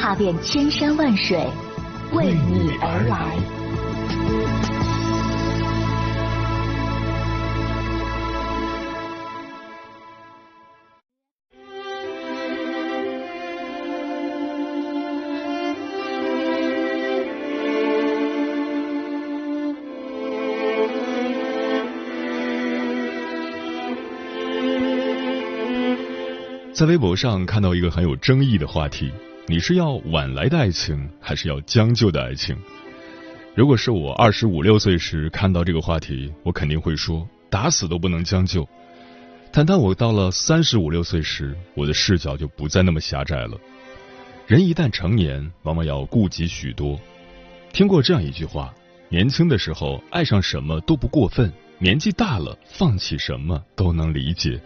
踏遍千山万水，为你而来。在微博上看到一个很有争议的话题：你是要晚来的爱情，还是要将就的爱情？如果是我二十五六岁时看到这个话题，我肯定会说打死都不能将就。但当我到了三十五六岁时，我的视角就不再那么狭窄了。人一旦成年，往往要顾及许多。听过这样一句话：年轻的时候爱上什么都不过分，年纪大了放弃什么都能理解。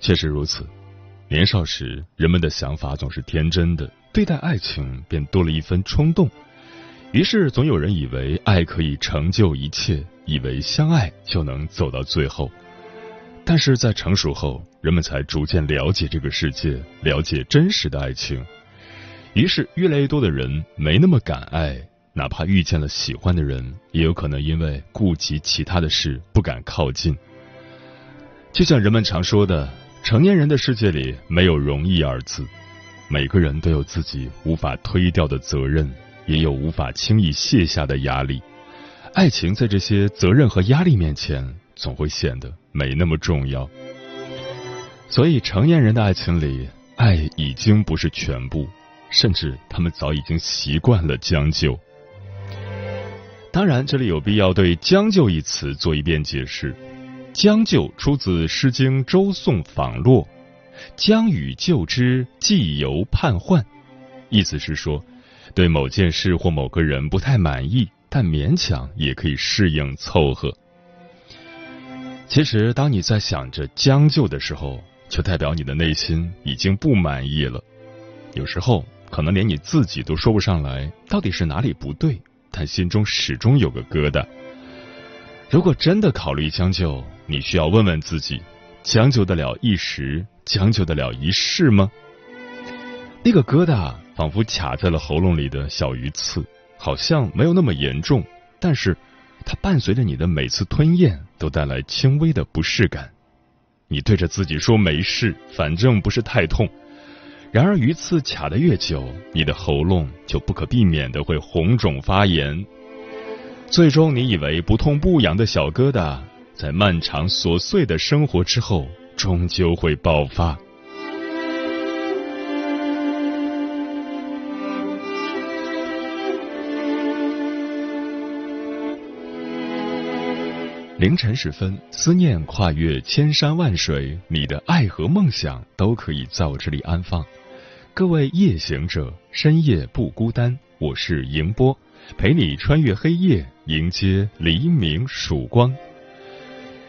确实如此。年少时，人们的想法总是天真的，对待爱情便多了一分冲动。于是，总有人以为爱可以成就一切，以为相爱就能走到最后。但是在成熟后，人们才逐渐了解这个世界，了解真实的爱情。于是，越来越多的人没那么敢爱，哪怕遇见了喜欢的人，也有可能因为顾及其他的事不敢靠近。就像人们常说的。成年人的世界里没有容易二字，每个人都有自己无法推掉的责任，也有无法轻易卸下的压力。爱情在这些责任和压力面前，总会显得没那么重要。所以，成年人的爱情里，爱已经不是全部，甚至他们早已经习惯了将就。当然，这里有必要对“将就”一词做一遍解释。将就出自《诗经·周颂·访洛》，将与就之，既由叛患。意思是说，对某件事或某个人不太满意，但勉强也可以适应凑合。其实，当你在想着将就的时候，就代表你的内心已经不满意了。有时候，可能连你自己都说不上来到底是哪里不对，但心中始终有个疙瘩。如果真的考虑将就，你需要问问自己：将就得了一时，将就得了一世吗？那个疙瘩仿佛卡在了喉咙里的小鱼刺，好像没有那么严重，但是它伴随着你的每次吞咽，都带来轻微的不适感。你对着自己说没事，反正不是太痛。然而鱼刺卡得越久，你的喉咙就不可避免的会红肿发炎。最终，你以为不痛不痒的小疙瘩。在漫长琐碎的生活之后，终究会爆发。凌晨时分，思念跨越千山万水，你的爱和梦想都可以在我这里安放。各位夜行者，深夜不孤单，我是迎波，陪你穿越黑夜，迎接黎明曙光。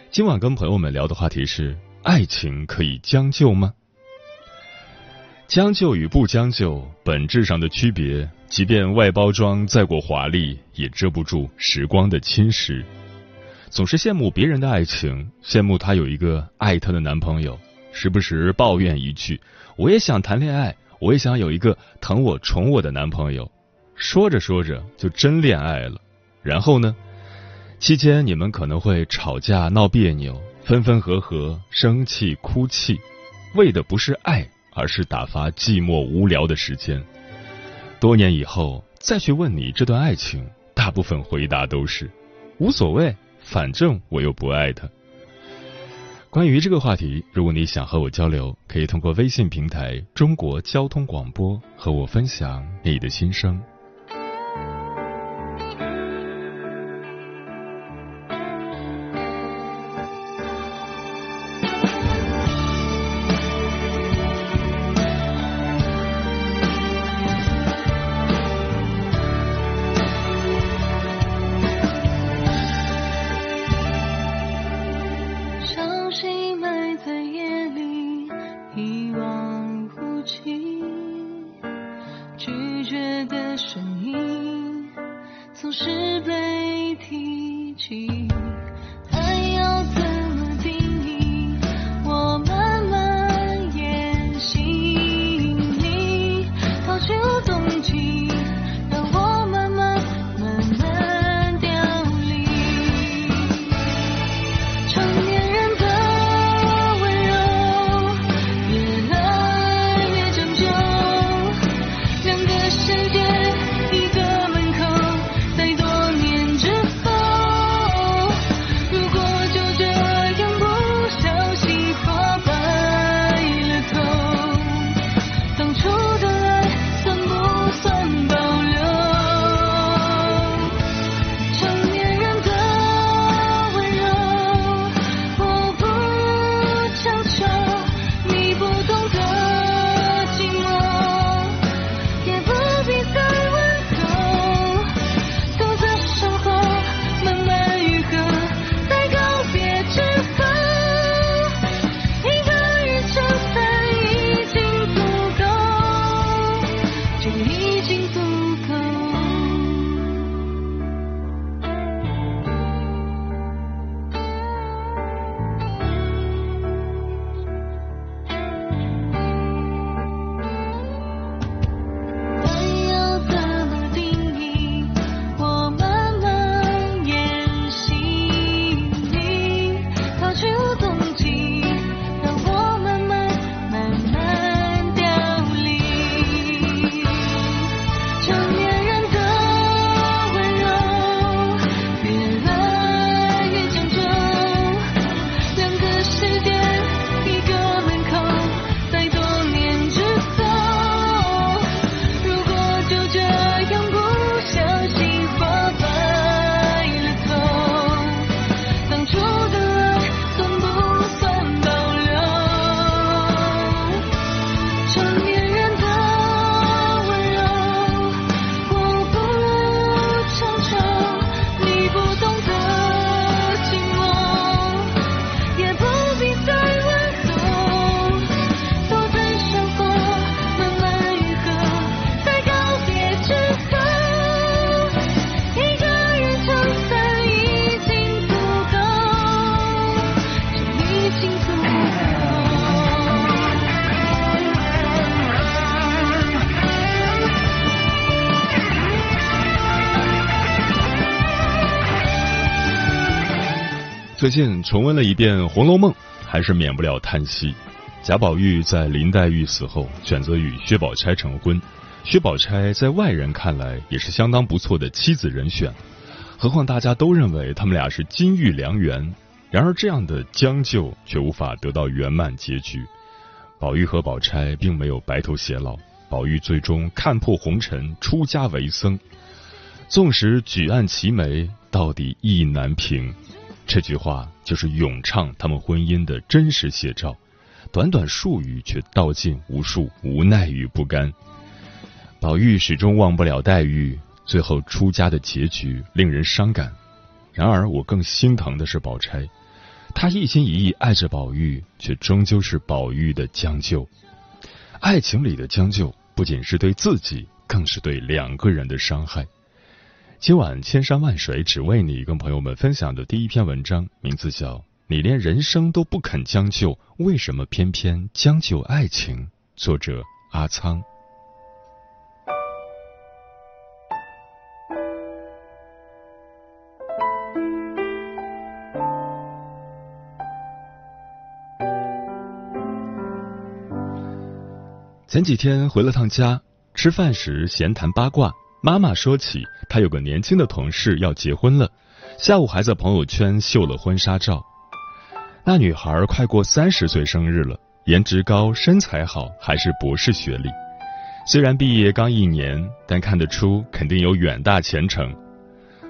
今晚跟朋友们聊的话题是：爱情可以将就吗？将就与不将就本质上的区别，即便外包装再过华丽，也遮不住时光的侵蚀。总是羡慕别人的爱情，羡慕她有一个爱她的男朋友，时不时抱怨一句：“我也想谈恋爱，我也想有一个疼我宠我的男朋友。”说着说着就真恋爱了，然后呢？期间，你们可能会吵架、闹别扭、分分合合、生气、哭泣，为的不是爱，而是打发寂寞无聊的时间。多年以后再去问你这段爱情，大部分回答都是无所谓，反正我又不爱他。关于这个话题，如果你想和我交流，可以通过微信平台“中国交通广播”和我分享你的心声。最近重温了一遍《红楼梦》，还是免不了叹息。贾宝玉在林黛玉死后选择与薛宝钗成婚，薛宝钗在外人看来也是相当不错的妻子人选。何况大家都认为他们俩是金玉良缘，然而这样的将就却无法得到圆满结局。宝玉和宝钗并没有白头偕老，宝玉最终看破红尘，出家为僧。纵使举案齐眉，到底意难平。这句话就是咏唱他们婚姻的真实写照，短短数语却道尽无数无奈与不甘。宝玉始终忘不了黛玉，最后出家的结局令人伤感。然而，我更心疼的是宝钗，她一心一意爱着宝玉，却终究是宝玉的将就。爱情里的将就，不仅是对自己，更是对两个人的伤害。今晚千山万水只为你，跟朋友们分享的第一篇文章，名字叫《你连人生都不肯将就，为什么偏偏将就爱情》。作者阿仓。前几天回了趟家，吃饭时闲谈八卦。妈妈说起，她有个年轻的同事要结婚了，下午还在朋友圈秀了婚纱照。那女孩快过三十岁生日了，颜值高，身材好，还是博士学历。虽然毕业刚一年，但看得出肯定有远大前程。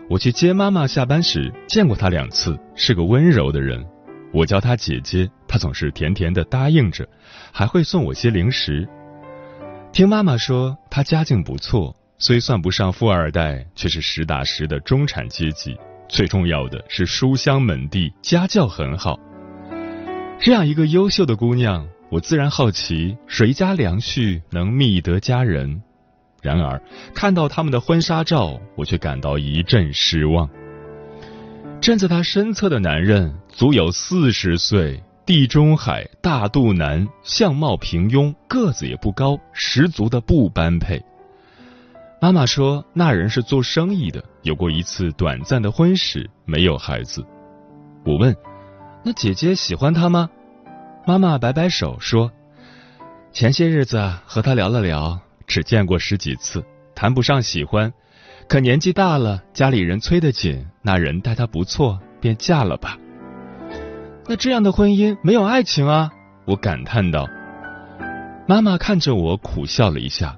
我去接妈妈下班时，见过她两次，是个温柔的人。我叫她姐姐，她总是甜甜的答应着，还会送我些零食。听妈妈说，她家境不错。虽算不上富二代，却是实打实的中产阶级。最重要的是书香门第，家教很好。这样一个优秀的姑娘，我自然好奇谁家良婿能觅得佳人。然而看到他们的婚纱照，我却感到一阵失望。站在他身侧的男人足有四十岁，地中海大肚腩，相貌平庸，个子也不高，十足的不般配。妈妈说，那人是做生意的，有过一次短暂的婚史，没有孩子。我问：“那姐姐喜欢他吗？”妈妈摆摆手说：“前些日子和他聊了聊，只见过十几次，谈不上喜欢。可年纪大了，家里人催得紧，那人待她不错，便嫁了吧。”那这样的婚姻没有爱情啊！我感叹道。妈妈看着我苦笑了一下。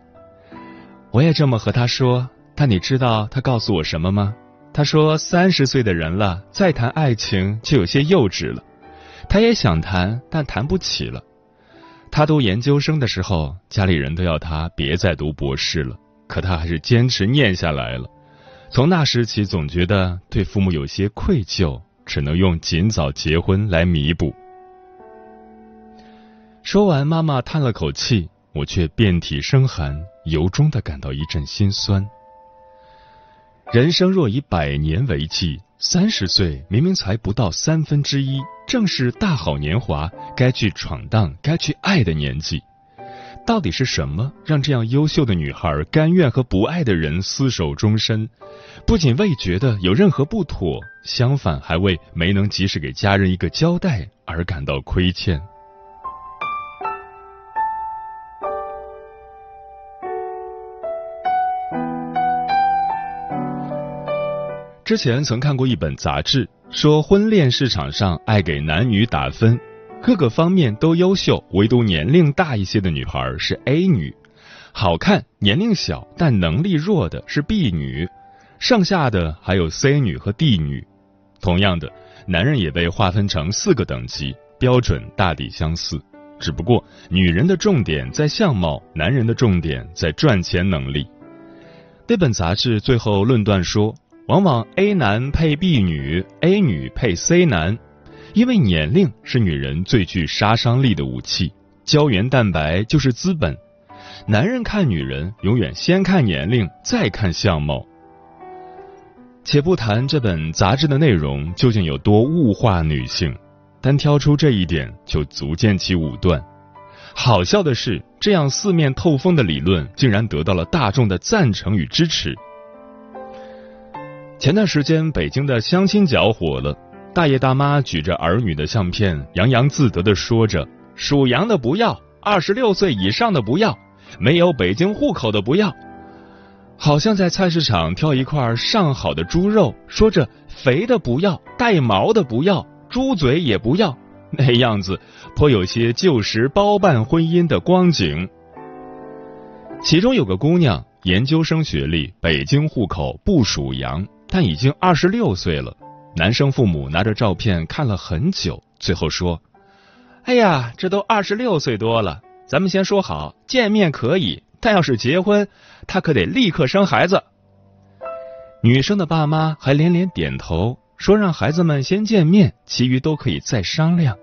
我也这么和他说，但你知道他告诉我什么吗？他说三十岁的人了，再谈爱情就有些幼稚了。他也想谈，但谈不起了。他读研究生的时候，家里人都要他别再读博士了，可他还是坚持念下来了。从那时起，总觉得对父母有些愧疚，只能用尽早结婚来弥补。说完，妈妈叹了口气。我却遍体生寒，由衷的感到一阵心酸。人生若以百年为计，三十岁明明才不到三分之一，正是大好年华，该去闯荡、该去爱的年纪。到底是什么让这样优秀的女孩甘愿和不爱的人厮守终身？不仅未觉得有任何不妥，相反还为没能及时给家人一个交代而感到亏欠。之前曾看过一本杂志，说婚恋市场上爱给男女打分，各个方面都优秀，唯独年龄大一些的女孩是 A 女，好看、年龄小但能力弱的是 B 女，剩下的还有 C 女和 D 女。同样的，男人也被划分成四个等级，标准大抵相似，只不过女人的重点在相貌，男人的重点在赚钱能力。那本杂志最后论断说。往往 A 男配 B 女，A 女配 C 男，因为年龄是女人最具杀伤力的武器，胶原蛋白就是资本。男人看女人永远先看年龄，再看相貌。且不谈这本杂志的内容究竟有多物化女性，单挑出这一点就足见其武断。好笑的是，这样四面透风的理论竟然得到了大众的赞成与支持。前段时间，北京的相亲角火了。大爷大妈举着儿女的相片，洋洋自得地说着：“属羊的不要，二十六岁以上的不要，没有北京户口的不要。”好像在菜市场挑一块上好的猪肉，说着肥的不要，带毛的不要，猪嘴也不要，那样子颇有些旧时包办婚姻的光景。其中有个姑娘，研究生学历，北京户口，不属羊。但已经二十六岁了，男生父母拿着照片看了很久，最后说：“哎呀，这都二十六岁多了，咱们先说好，见面可以，但要是结婚，他可得立刻生孩子。”女生的爸妈还连连点头，说让孩子们先见面，其余都可以再商量。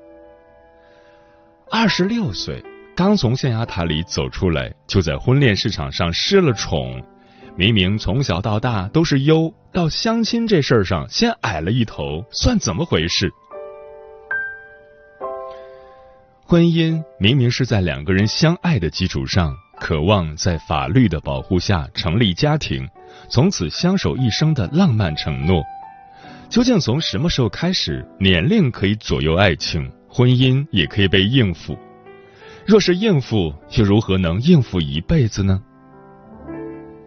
二十六岁，刚从象牙塔里走出来，就在婚恋市场上失了宠。明明从小到大都是优，到相亲这事儿上先矮了一头，算怎么回事？婚姻明明是在两个人相爱的基础上，渴望在法律的保护下成立家庭，从此相守一生的浪漫承诺。究竟从什么时候开始，年龄可以左右爱情，婚姻也可以被应付？若是应付，又如何能应付一辈子呢？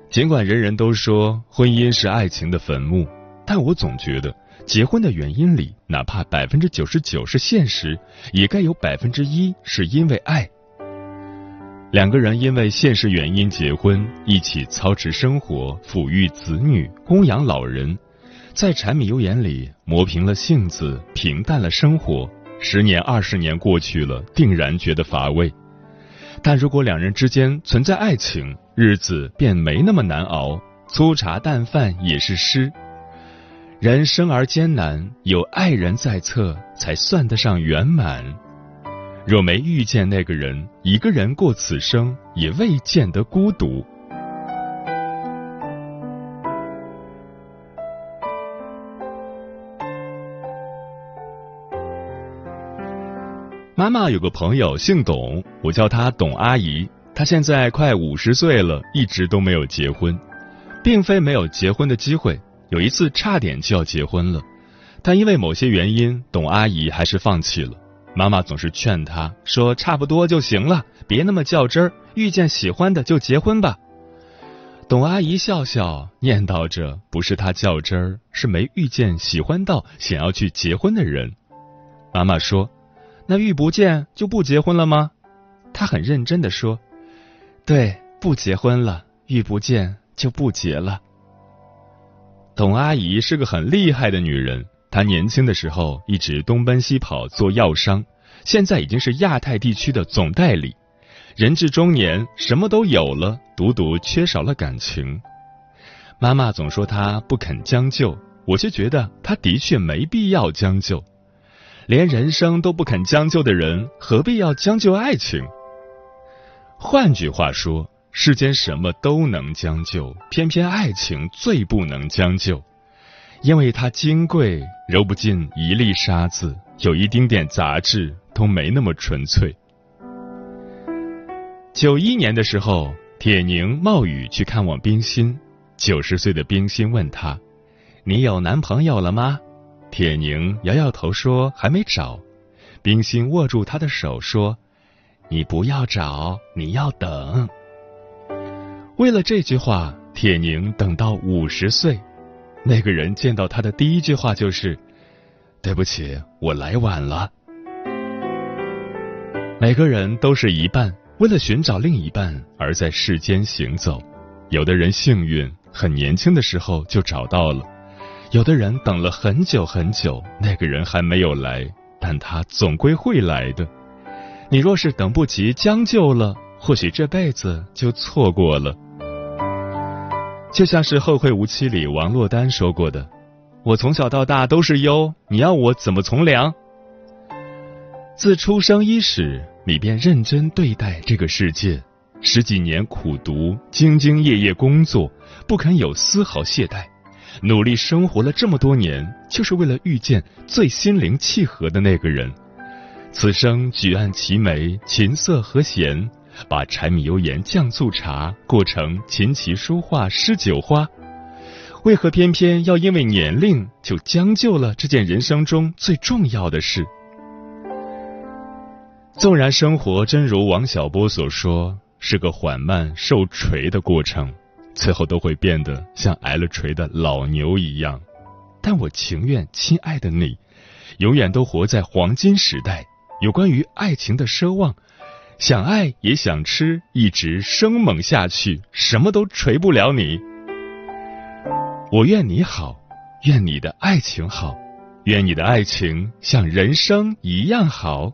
尽管人人都说婚姻是爱情的坟墓，但我总觉得结婚的原因里，哪怕百分之九十九是现实，也该有百分之一是因为爱。两个人因为现实原因结婚，一起操持生活，抚育子女，供养老人，在柴米油盐里磨平了性子，平淡了生活。十年二十年过去了，定然觉得乏味。但如果两人之间存在爱情，日子便没那么难熬，粗茶淡饭也是诗。人生而艰难，有爱人在侧，才算得上圆满。若没遇见那个人，一个人过此生，也未见得孤独。妈妈有个朋友姓董，我叫她董阿姨。她现在快五十岁了，一直都没有结婚，并非没有结婚的机会，有一次差点就要结婚了，但因为某些原因，董阿姨还是放弃了。妈妈总是劝她说：“差不多就行了，别那么较真儿，遇见喜欢的就结婚吧。”董阿姨笑笑，念叨着：“不是她较真儿，是没遇见喜欢到想要去结婚的人。”妈妈说：“那遇不见就不结婚了吗？”她很认真的说：“对，不结婚了，遇不见就不结了。”董阿姨是个很厉害的女人，她年轻的时候一直东奔西跑做药商，现在已经是亚太地区的总代理。人至中年，什么都有了，独独缺少了感情。妈妈总说她不肯将就，我却觉得她的确没必要将就。连人生都不肯将就的人，何必要将就爱情？换句话说，世间什么都能将就，偏偏爱情最不能将就，因为它金贵，揉不进一粒沙子，有一丁点杂质，都没那么纯粹。九一年的时候，铁凝冒雨去看望冰心。九十岁的冰心问他：“你有男朋友了吗？”铁凝摇摇头说：“还没找。”冰心握住他的手说：“你不要找，你要等。”为了这句话，铁凝等到五十岁。那个人见到他的第一句话就是：“对不起，我来晚了。”每个人都是一半。为了寻找另一半而在世间行走，有的人幸运，很年轻的时候就找到了；有的人等了很久很久，那个人还没有来，但他总归会来的。你若是等不及，将就了，或许这辈子就错过了。就像是《后会无期》里王珞丹说过的：“我从小到大都是优，你要我怎么从良？”自出生伊始。你便认真对待这个世界，十几年苦读，兢兢业业工作，不肯有丝毫懈怠，努力生活了这么多年，就是为了遇见最心灵契合的那个人。此生举案齐眉，琴瑟和弦，把柴米油盐酱醋茶过成琴棋书画诗酒花，为何偏偏要因为年龄就将就了这件人生中最重要的事？纵然生活真如王小波所说，是个缓慢受锤的过程，最后都会变得像挨了锤的老牛一样。但我情愿，亲爱的你，永远都活在黄金时代。有关于爱情的奢望，想爱也想吃，一直生猛下去，什么都锤不了你。我愿你好，愿你的爱情好，愿你的爱情像人生一样好。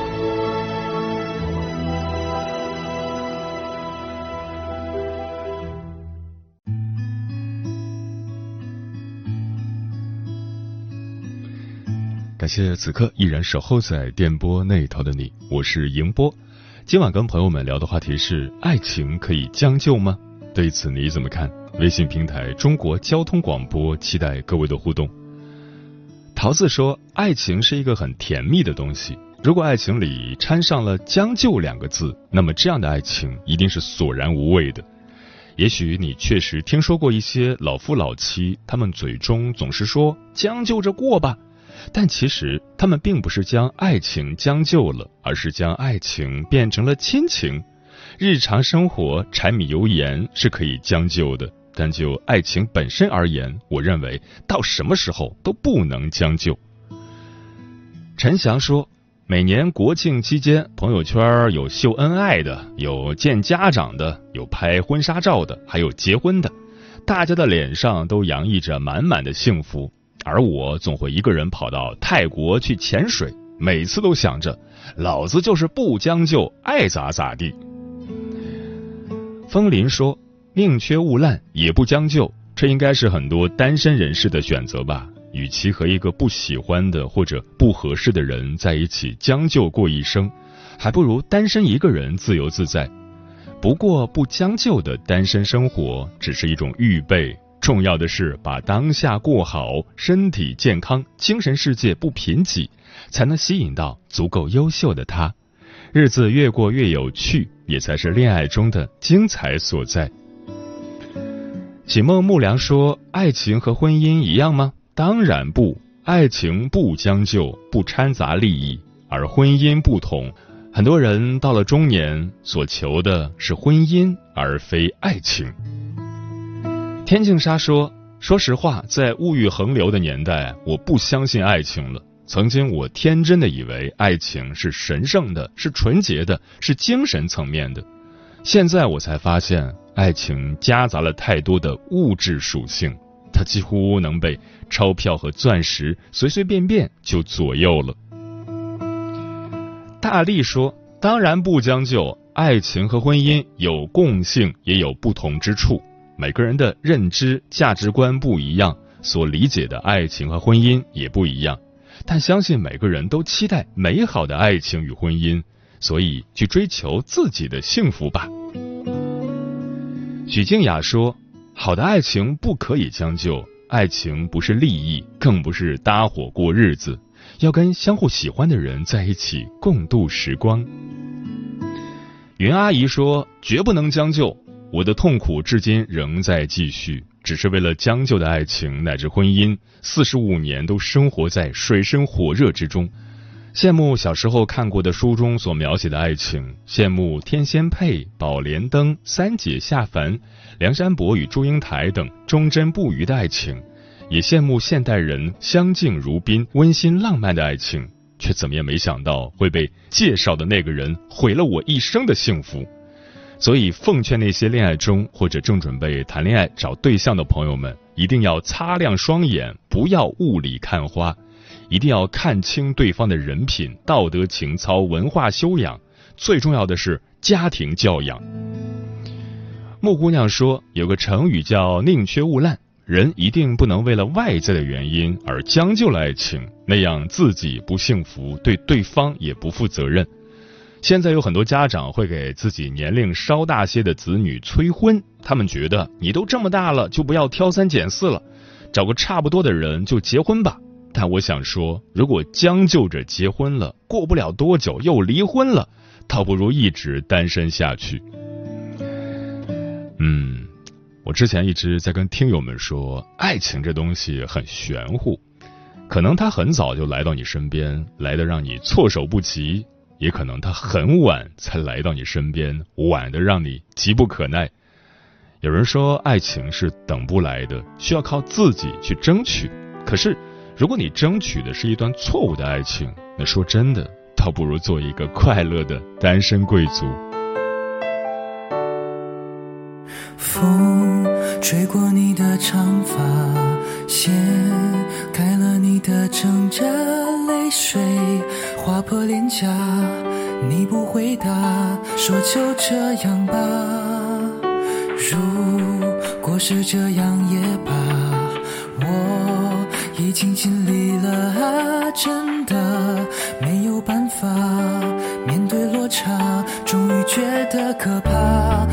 谢此刻依然守候在电波那头的你，我是迎波。今晚跟朋友们聊的话题是：爱情可以将就吗？对此你怎么看？微信平台中国交通广播，期待各位的互动。桃子说：“爱情是一个很甜蜜的东西，如果爱情里掺上了将就两个字，那么这样的爱情一定是索然无味的。也许你确实听说过一些老夫老妻，他们嘴中总是说将就着过吧。”但其实，他们并不是将爱情将就了，而是将爱情变成了亲情。日常生活柴米油盐是可以将就的，但就爱情本身而言，我认为到什么时候都不能将就。陈翔说，每年国庆期间，朋友圈有秀恩爱的，有见家长的，有拍婚纱照的，还有结婚的，大家的脸上都洋溢着满满的幸福。而我总会一个人跑到泰国去潜水，每次都想着老子就是不将就，爱咋咋地。风林说：“宁缺毋滥，也不将就。”这应该是很多单身人士的选择吧。与其和一个不喜欢的或者不合适的人在一起将就过一生，还不如单身一个人自由自在。不过不将就的单身生活只是一种预备，重要的是把当下过好，身体健康，精神世界不贫瘠，才能吸引到足够优秀的他。日子越过越有趣，也才是恋爱中的精彩所在。启梦木良说：“爱情和婚姻一样吗？当然不，爱情不将就，不掺杂利益，而婚姻不同。很多人到了中年，所求的是婚姻，而非爱情。”天净沙说：“说实话，在物欲横流的年代，我不相信爱情了。曾经我天真的以为爱情是神圣的，是纯洁的，是精神层面的。现在我才发现。”爱情夹杂了太多的物质属性，它几乎能被钞票和钻石随随便便就左右了。大力说：“当然不将就，爱情和婚姻有共性，也有不同之处。每个人的认知、价值观不一样，所理解的爱情和婚姻也不一样。但相信每个人都期待美好的爱情与婚姻，所以去追求自己的幸福吧。”许静雅说：“好的爱情不可以将就，爱情不是利益，更不是搭伙过日子，要跟相互喜欢的人在一起共度时光。”云阿姨说：“绝不能将就，我的痛苦至今仍在继续，只是为了将就的爱情乃至婚姻，四十五年都生活在水深火热之中。”羡慕小时候看过的书中所描写的爱情，羡慕天仙配、宝莲灯、三姐下凡、梁山伯与祝英台等忠贞不渝的爱情，也羡慕现代人相敬如宾、温馨浪漫的爱情，却怎么也没想到会被介绍的那个人毁了我一生的幸福。所以，奉劝那些恋爱中或者正准备谈恋爱找对象的朋友们，一定要擦亮双眼，不要雾里看花。一定要看清对方的人品、道德情操、文化修养，最重要的是家庭教养。木姑娘说，有个成语叫“宁缺毋滥”，人一定不能为了外在的原因而将就了爱情，那样自己不幸福，对对方也不负责任。现在有很多家长会给自己年龄稍大些的子女催婚，他们觉得你都这么大了，就不要挑三拣四了，找个差不多的人就结婚吧。但我想说，如果将就着结婚了，过不了多久又离婚了，倒不如一直单身下去。嗯，我之前一直在跟听友们说，爱情这东西很玄乎，可能他很早就来到你身边，来的让你措手不及；也可能他很晚才来到你身边，晚的让你急不可耐。有人说，爱情是等不来的，需要靠自己去争取。可是。如果你争取的是一段错误的爱情，那说真的，倒不如做一个快乐的单身贵族。风吹过你的长发，掀开了你的挣扎，泪水划破脸颊，你不回答，说就这样吧。如果是这样也罢，我。已经尽力了啊，真的没有办法面对落差，终于觉得可怕。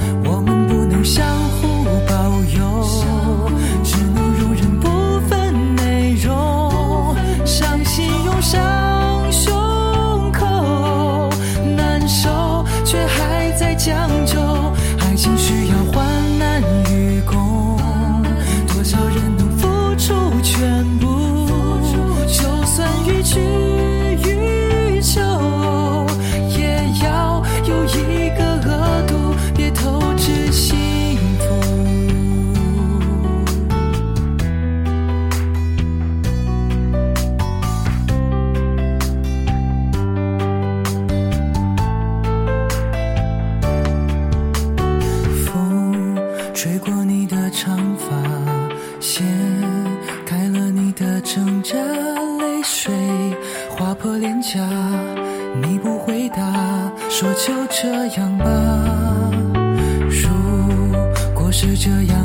撑着泪水划破脸颊你不回答说就这样吧。如果是这样